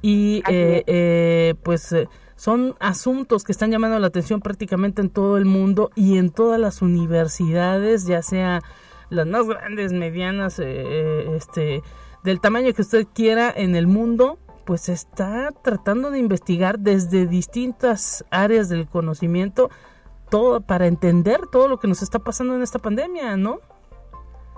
Y eh, eh, pues son asuntos que están llamando la atención prácticamente en todo el mundo y en todas las universidades, ya sea las más grandes, medianas, eh, este, del tamaño que usted quiera en el mundo, pues está tratando de investigar desde distintas áreas del conocimiento todo para entender todo lo que nos está pasando en esta pandemia, ¿no?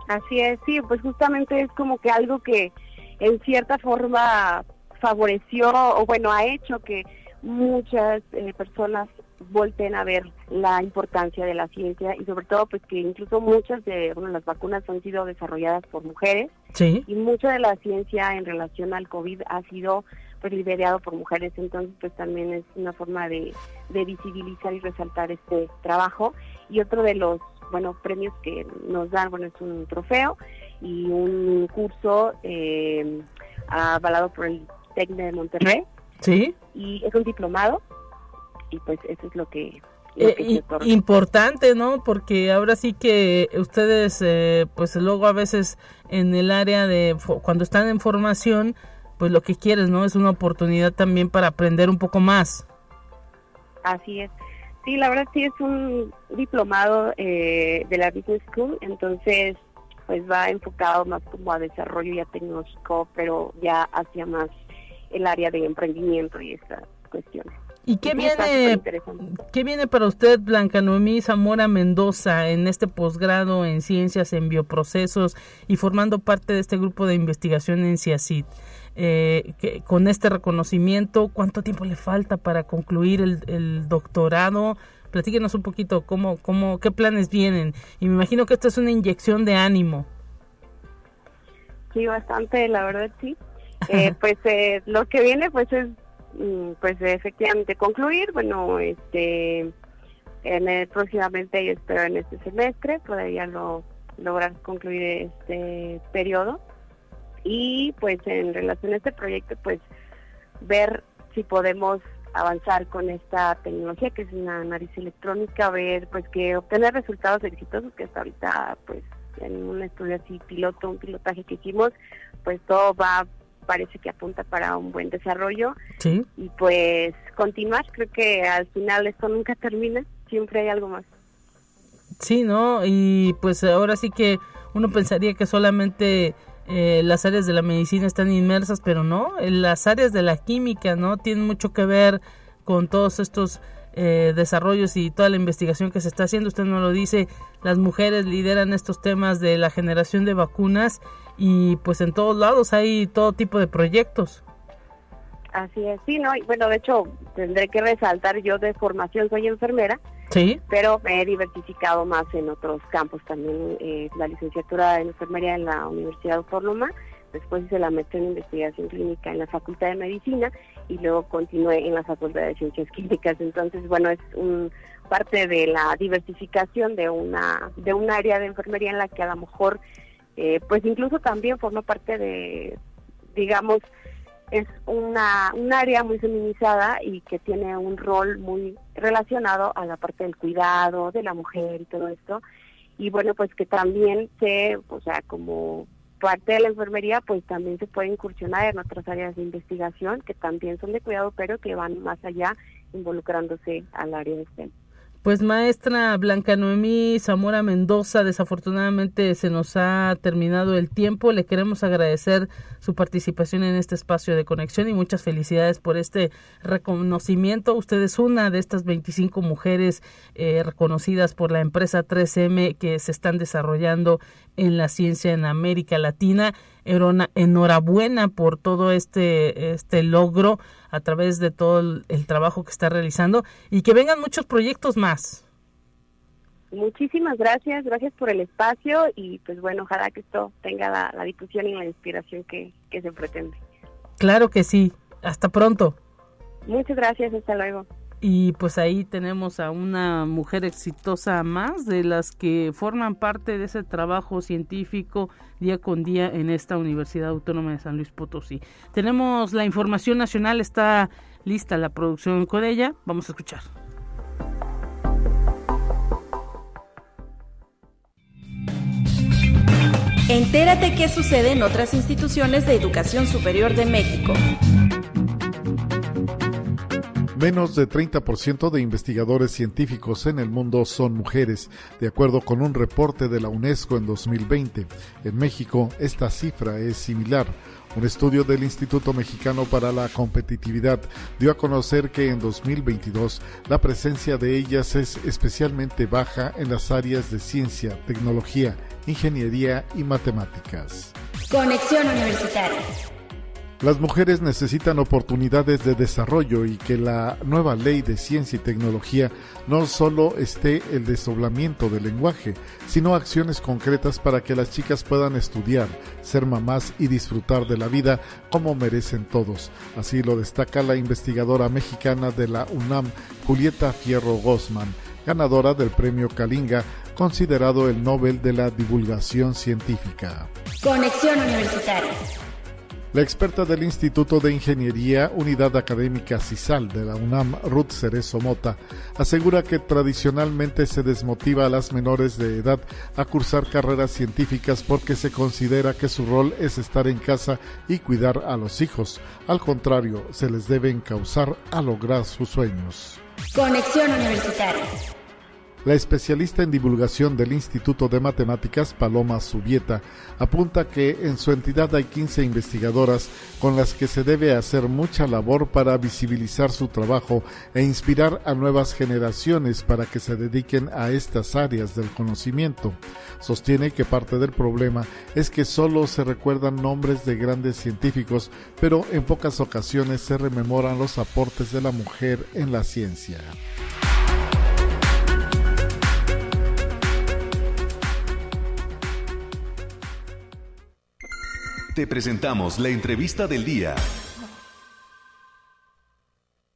Así es, sí, pues justamente es como que algo que en cierta forma favoreció o bueno, ha hecho que muchas eh, personas volten a ver la importancia de la ciencia y sobre todo pues que incluso muchas de bueno, las vacunas han sido desarrolladas por mujeres y mucha de la ciencia en relación al COVID ha sido pues liderado por mujeres. Entonces pues también es una forma de, de visibilizar y resaltar este trabajo. Y otro de los bueno premios que nos dan bueno es un trofeo y un curso eh, avalado por el TEC de Monterrey. Sí. Y es un diplomado y pues eso es lo que eh, importante, ¿no? Porque ahora sí que ustedes, eh, pues luego a veces en el área de cuando están en formación, pues lo que quieres, ¿no? Es una oportunidad también para aprender un poco más. Así es. Sí, la verdad sí es un diplomado eh, de la Business School, entonces pues va enfocado más como a desarrollo ya tecnológico, pero ya hacia más el área de emprendimiento y estas cuestiones. ¿Y qué viene, qué viene para usted, Blanca Noemí Zamora Mendoza, en este posgrado en Ciencias en Bioprocesos y formando parte de este grupo de investigación en CIACID? Eh, que, con este reconocimiento, ¿cuánto tiempo le falta para concluir el, doctorado? Platíquenos un poquito cómo, cómo, qué planes vienen. Y me imagino que esto es una inyección de ánimo. Sí, bastante, la verdad sí. Eh, *laughs* pues eh, lo que viene pues es pues efectivamente concluir. Bueno, este en el, próximamente yo espero en este semestre podría lo, lograr concluir este periodo y pues en relación a este proyecto pues ver si podemos avanzar con esta tecnología que es una nariz electrónica, ver pues que obtener resultados exitosos que hasta ahorita pues en un estudio así piloto, un pilotaje que hicimos, pues todo va parece que apunta para un buen desarrollo. Sí. Y pues continuar, creo que al final esto nunca termina, siempre hay algo más. Sí, ¿no? Y pues ahora sí que uno pensaría que solamente eh, las áreas de la medicina están inmersas, pero no, las áreas de la química, ¿no? Tienen mucho que ver con todos estos eh, desarrollos y toda la investigación que se está haciendo. Usted no lo dice, las mujeres lideran estos temas de la generación de vacunas y pues en todos lados hay todo tipo de proyectos. Así es, sí, ¿no? bueno, de hecho, tendré que resaltar, yo de formación soy enfermera, sí. pero me he diversificado más en otros campos también, eh, la licenciatura en enfermería en la Universidad Autónoma, después hice la maestría en investigación clínica en la Facultad de Medicina y luego continué en la Facultad de Ciencias *laughs* Químicas, entonces, bueno, es un parte de la diversificación de una de un área de enfermería en la que a lo mejor eh, pues incluso también forma parte de, digamos, es una, un área muy feminizada y que tiene un rol muy relacionado a la parte del cuidado de la mujer y todo esto. Y bueno, pues que también se, o sea, como parte de la enfermería, pues también se puede incursionar en otras áreas de investigación que también son de cuidado, pero que van más allá involucrándose al área de STEM. Pues maestra Blanca Noemí Zamora Mendoza, desafortunadamente se nos ha terminado el tiempo. Le queremos agradecer su participación en este espacio de conexión y muchas felicidades por este reconocimiento. Usted es una de estas 25 mujeres eh, reconocidas por la empresa 3M que se están desarrollando en la ciencia en América Latina. Enhorabuena por todo este, este logro a través de todo el, trabajo que está realizando y que vengan muchos proyectos más. Muchísimas gracias, gracias por el espacio y pues bueno, ojalá que esto tenga la, la difusión y la inspiración que, que se pretende. Claro que sí, hasta pronto. Muchas gracias, hasta luego. Y pues ahí tenemos a una mujer exitosa más de las que forman parte de ese trabajo científico día con día en esta Universidad Autónoma de San Luis Potosí. Tenemos la información nacional, está lista la producción con ella. Vamos a escuchar. Entérate qué sucede en otras instituciones de educación superior de México. Menos de 30% de investigadores científicos en el mundo son mujeres, de acuerdo con un reporte de la UNESCO en 2020. En México, esta cifra es similar. Un estudio del Instituto Mexicano para la Competitividad dio a conocer que en 2022 la presencia de ellas es especialmente baja en las áreas de ciencia, tecnología, ingeniería y matemáticas. Conexión Universitaria. Las mujeres necesitan oportunidades de desarrollo y que la nueva ley de ciencia y tecnología no solo esté el desdoblamiento del lenguaje, sino acciones concretas para que las chicas puedan estudiar, ser mamás y disfrutar de la vida como merecen todos. Así lo destaca la investigadora mexicana de la UNAM, Julieta Fierro Gosman, ganadora del premio Kalinga, considerado el Nobel de la Divulgación Científica. Conexión Universitaria. La experta del Instituto de Ingeniería, Unidad Académica CISAL de la UNAM, Ruth Cerezo Mota, asegura que tradicionalmente se desmotiva a las menores de edad a cursar carreras científicas porque se considera que su rol es estar en casa y cuidar a los hijos. Al contrario, se les debe encauzar a lograr sus sueños. Conexión Universitaria. La especialista en divulgación del Instituto de Matemáticas, Paloma Subieta, apunta que en su entidad hay 15 investigadoras con las que se debe hacer mucha labor para visibilizar su trabajo e inspirar a nuevas generaciones para que se dediquen a estas áreas del conocimiento. Sostiene que parte del problema es que solo se recuerdan nombres de grandes científicos, pero en pocas ocasiones se rememoran los aportes de la mujer en la ciencia. Te presentamos la entrevista del día.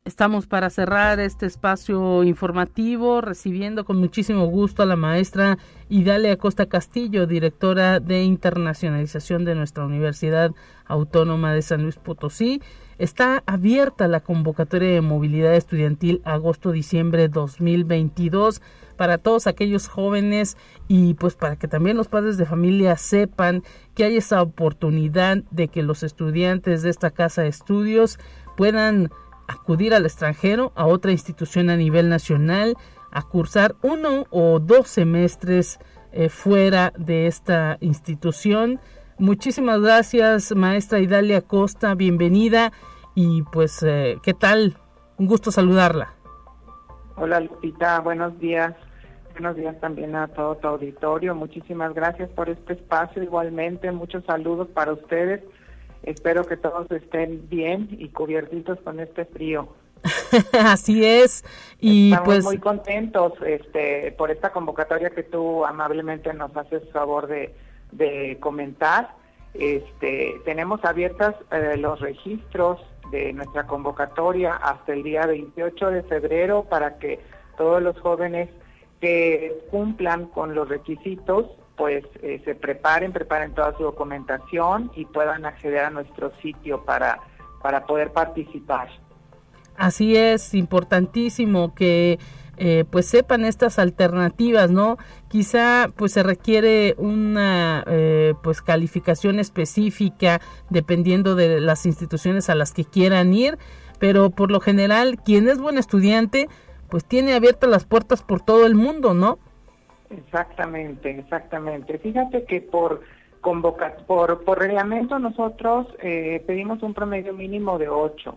Estamos para cerrar este espacio informativo recibiendo con muchísimo gusto a la maestra Idalia Costa Castillo, directora de internacionalización de nuestra Universidad Autónoma de San Luis Potosí. Está abierta la convocatoria de movilidad estudiantil agosto-diciembre 2022 para todos aquellos jóvenes y pues para que también los padres de familia sepan que hay esa oportunidad de que los estudiantes de esta casa de estudios puedan acudir al extranjero, a otra institución a nivel nacional, a cursar uno o dos semestres eh, fuera de esta institución. Muchísimas gracias, maestra Idalia Costa, bienvenida y pues, eh, ¿qué tal? Un gusto saludarla. Hola Lupita, buenos días. Buenos días también a todo tu auditorio. Muchísimas gracias por este espacio. Igualmente, muchos saludos para ustedes. Espero que todos estén bien y cubiertitos con este frío. *laughs* Así es. Y Estamos pues muy contentos este, por esta convocatoria que tú amablemente nos haces favor de, de comentar. Este, tenemos abiertas eh, los registros de nuestra convocatoria hasta el día 28 de febrero para que todos los jóvenes que cumplan con los requisitos, pues eh, se preparen, preparen toda su documentación y puedan acceder a nuestro sitio para, para poder participar. Así es, importantísimo que eh, pues sepan estas alternativas, ¿no? Quizá pues se requiere una eh, pues calificación específica dependiendo de las instituciones a las que quieran ir, pero por lo general quien es buen estudiante pues tiene abiertas las puertas por todo el mundo, ¿no? Exactamente, exactamente. Fíjate que por convoca por, por reglamento nosotros eh, pedimos un promedio mínimo de 8,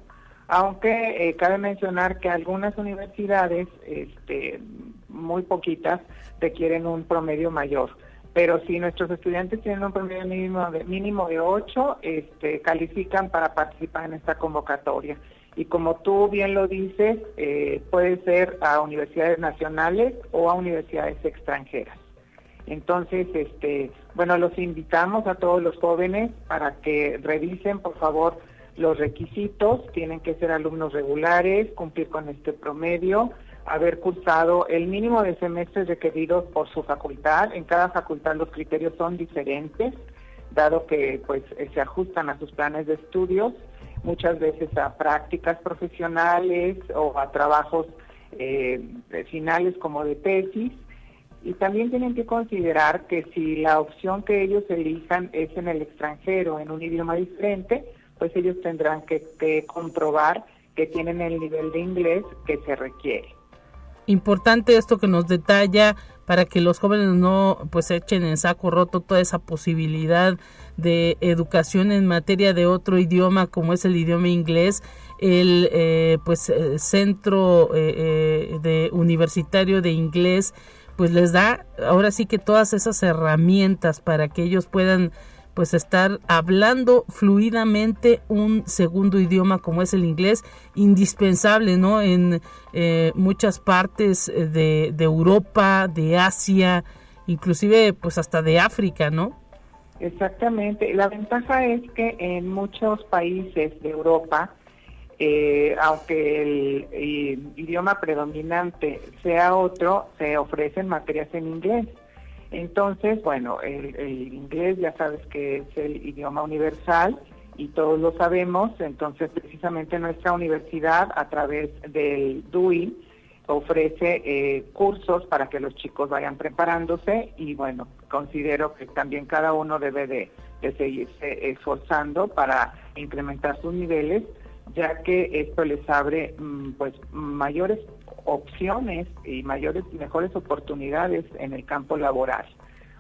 aunque eh, cabe mencionar que algunas universidades, este, muy poquitas, requieren un promedio mayor. Pero si nuestros estudiantes tienen un promedio mínimo de, mínimo de 8, este, califican para participar en esta convocatoria y como tú bien lo dices, eh, puede ser a universidades nacionales o a universidades extranjeras. Entonces, este, bueno, los invitamos a todos los jóvenes para que revisen, por favor, los requisitos. Tienen que ser alumnos regulares, cumplir con este promedio, haber cursado el mínimo de semestres requeridos por su facultad. En cada facultad los criterios son diferentes, dado que pues se ajustan a sus planes de estudios muchas veces a prácticas profesionales o a trabajos eh, finales como de tesis. Y también tienen que considerar que si la opción que ellos elijan es en el extranjero, en un idioma diferente, pues ellos tendrán que, comprobar que tienen el nivel de inglés que se requiere. Importante esto que nos detalla para que los jóvenes no pues echen en saco roto toda esa posibilidad de educación en materia de otro idioma como es el idioma inglés el eh, pues eh, centro eh, de universitario de inglés pues les da ahora sí que todas esas herramientas para que ellos puedan pues estar hablando fluidamente un segundo idioma como es el inglés, indispensable, ¿no? En eh, muchas partes de, de, Europa, de Asia, inclusive pues hasta de África, ¿no? Exactamente. La ventaja es que en muchos países de Europa, eh, aunque el, el idioma predominante sea otro, se ofrecen materias en inglés. Entonces, bueno, el, inglés ya sabes que es el idioma universal y todos lo sabemos, entonces precisamente nuestra universidad a través del DUI ofrece eh, cursos para que los chicos vayan preparándose y bueno, considero que también cada uno debe de, de seguirse esforzando para incrementar sus niveles, ya que esto les abre mm, pues mayores opciones y mayores mejores oportunidades en el campo laboral.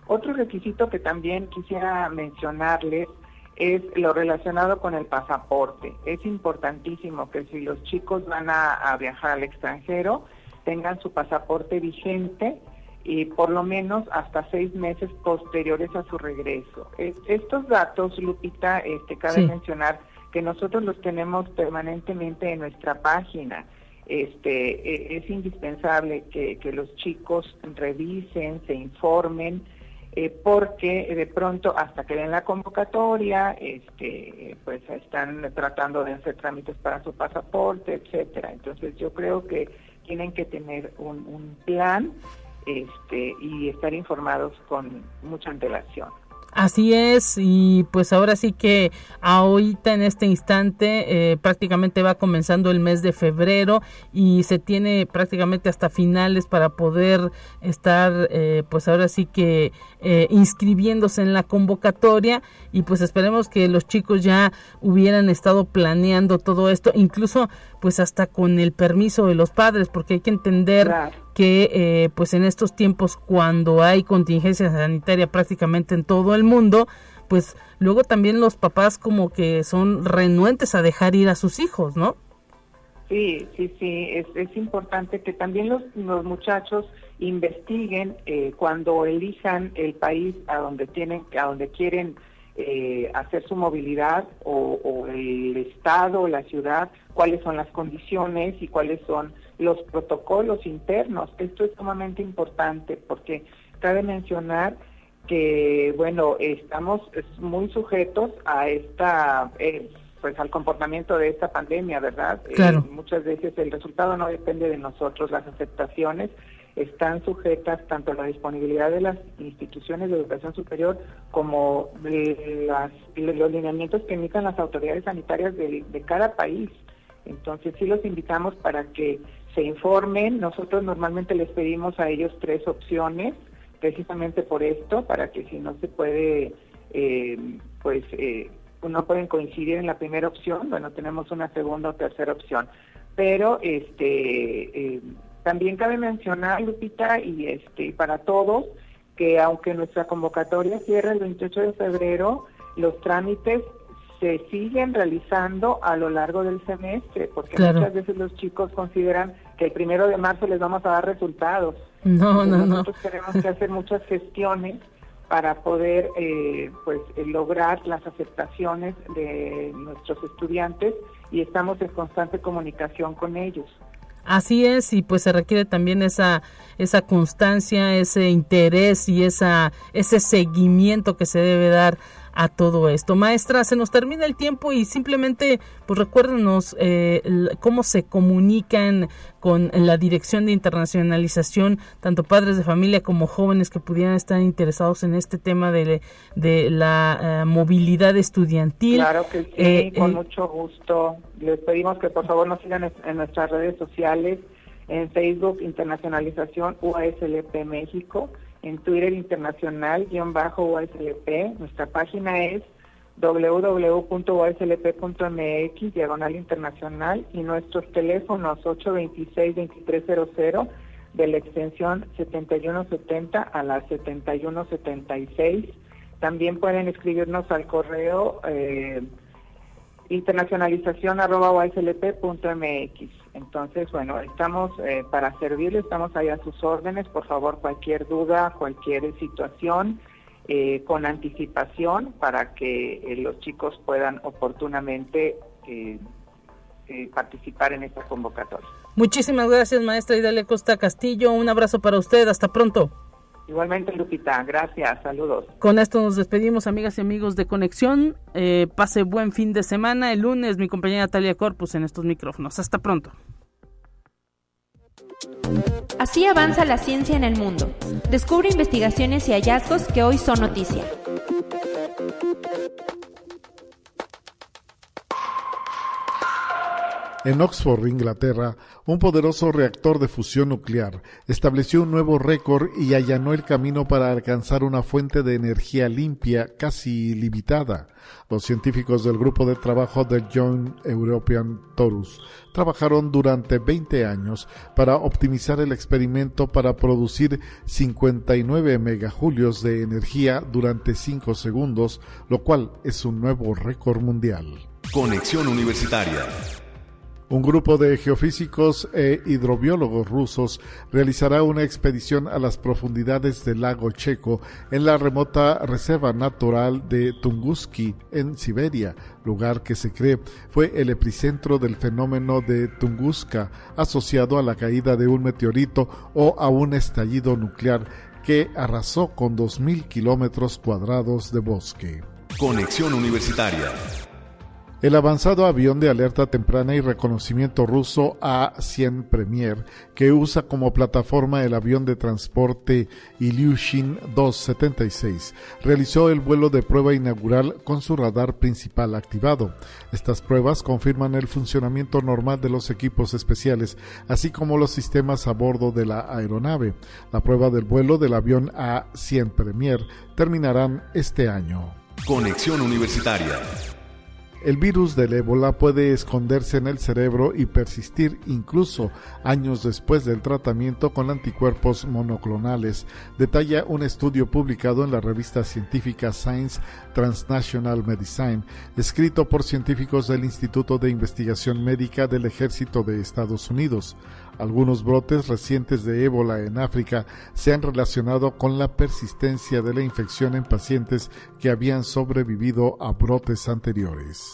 Otro requisito que también quisiera mencionarles es lo relacionado con el pasaporte. Es importantísimo que si los chicos van a, viajar al extranjero, tengan su pasaporte vigente y por lo menos hasta seis meses posteriores a su regreso. estos datos, Lupita, este, cabe mencionar que nosotros los tenemos permanentemente en nuestra página este, e, es indispensable que, los chicos revisen, se informen, eh, porque de pronto hasta que den la convocatoria, este, pues están tratando de hacer trámites para su pasaporte, etcétera. Entonces yo creo que tienen que tener un, plan este, y estar informados con mucha antelación. Así es, y pues ahora sí que ahorita en este instante eh, prácticamente va comenzando el mes de febrero y se tiene prácticamente hasta finales para poder estar eh, pues ahora sí que eh, inscribiéndose en la convocatoria. Y pues esperemos que los chicos ya hubieran estado planeando todo esto, incluso pues hasta con el permiso de los padres, porque hay que entender que eh, pues en estos tiempos cuando hay contingencia sanitaria prácticamente en todo el mundo, pues luego también los papás como que son renuentes a dejar ir a sus hijos, ¿no? Sí, sí, sí, es, es importante que también los, los muchachos investiguen eh, cuando elijan el país a donde tienen, a donde quieren eh, hacer su movilidad o, el estado o la ciudad, cuáles son las condiciones y cuáles son los protocolos internos. Esto es sumamente importante porque cabe mencionar que, bueno, estamos muy sujetos a esta, eh, pues al comportamiento de esta pandemia, ¿verdad? Claro. Eh, muchas veces el resultado no depende de nosotros, las aceptaciones están sujetas tanto a la disponibilidad de las instituciones de educación superior como las, los lineamientos que emitan las autoridades sanitarias de, de cada país. Entonces sí los invitamos para que se informen. Nosotros normalmente les pedimos a ellos tres opciones, precisamente por esto, para que si no se puede, eh, pues eh, no pueden coincidir en la primera opción, bueno, tenemos una segunda o tercera opción. Pero este eh, también cabe mencionar, Lupita, y este para todos, que aunque nuestra convocatoria cierra el 28 de febrero, los trámites se siguen realizando a lo largo del semestre, porque muchas veces los chicos consideran que el primero de marzo les vamos a dar resultados. No, no, no. Nosotros tenemos que hacer muchas gestiones para poder eh, pues lograr las aceptaciones de nuestros estudiantes y estamos en constante comunicación con ellos. Así es, y pues se requiere también esa, esa constancia, ese interés y esa, ese seguimiento que se debe dar a todo esto. Maestra, se nos termina el tiempo y simplemente pues recuérdenos eh, cómo se comunican con la Dirección de Internacionalización, tanto padres de familia como jóvenes que pudieran estar interesados en este tema de, de la eh, movilidad estudiantil. Claro que sí, eh, con mucho gusto. Les pedimos que por favor nos sigan en nuestras redes sociales, en Facebook Internacionalización UASLP México en Twitter internacional, guion bajo USLP. Nuestra página es www.oslp.mx, diagonal internacional, y nuestros teléfonos 826-2300 de la extensión 7170 a la 7176. También pueden escribirnos al correo eh, internacionalización Entonces, bueno, estamos eh, para servirle, estamos ahí a sus órdenes. Por favor, cualquier duda, cualquier situación, eh, con anticipación para que eh, los chicos puedan oportunamente participar en esta convocatoria. Muchísimas gracias, maestra Idalia Costa Castillo. Un abrazo para usted. Hasta pronto. Igualmente, Lupita, gracias, saludos. Con esto nos despedimos, amigas y amigos de Conexión. Eh, pase buen fin de semana. El lunes, mi compañera Talia Corpus en estos micrófonos. Hasta pronto. Así avanza la ciencia en el mundo. Descubre investigaciones y hallazgos que hoy son noticia. En Oxford, Inglaterra, un poderoso reactor de fusión nuclear estableció un nuevo récord y allanó el camino para alcanzar una fuente de energía limpia casi ilimitada. Los científicos del grupo de trabajo del Joint European Torus trabajaron durante 20 años para optimizar el experimento para producir 59 megajulios de energía durante 5 segundos, lo cual es un nuevo récord mundial. Conexión Universitaria un grupo de geofísicos e hidrobiólogos rusos realizará una expedición a las profundidades del lago Checo en la remota reserva natural de Tunguski en Siberia, lugar que se cree fue el epicentro del fenómeno de Tunguska asociado a la caída de un meteorito o a un estallido nuclear que arrasó con 2.000 kilómetros cuadrados de bosque. Conexión Universitaria el avanzado avión de alerta temprana y reconocimiento ruso A-100 Premier, que usa como plataforma el avión de transporte Ilyushin 276, realizó el vuelo de prueba inaugural con su radar principal activado. Estas pruebas confirman el funcionamiento normal de los equipos especiales, así como los sistemas a bordo de la aeronave. La prueba del vuelo del avión A-100 Premier terminarán este año. Conexión Universitaria el virus del ébola puede esconderse en el cerebro y persistir incluso años después del tratamiento con anticuerpos monoclonales, detalla un estudio publicado en la revista científica Science Transnational Medicine, escrito por científicos del Instituto de Investigación Médica del Ejército de Estados Unidos. Algunos brotes recientes de ébola en África se han relacionado con la persistencia de la infección en pacientes que habían sobrevivido a brotes anteriores.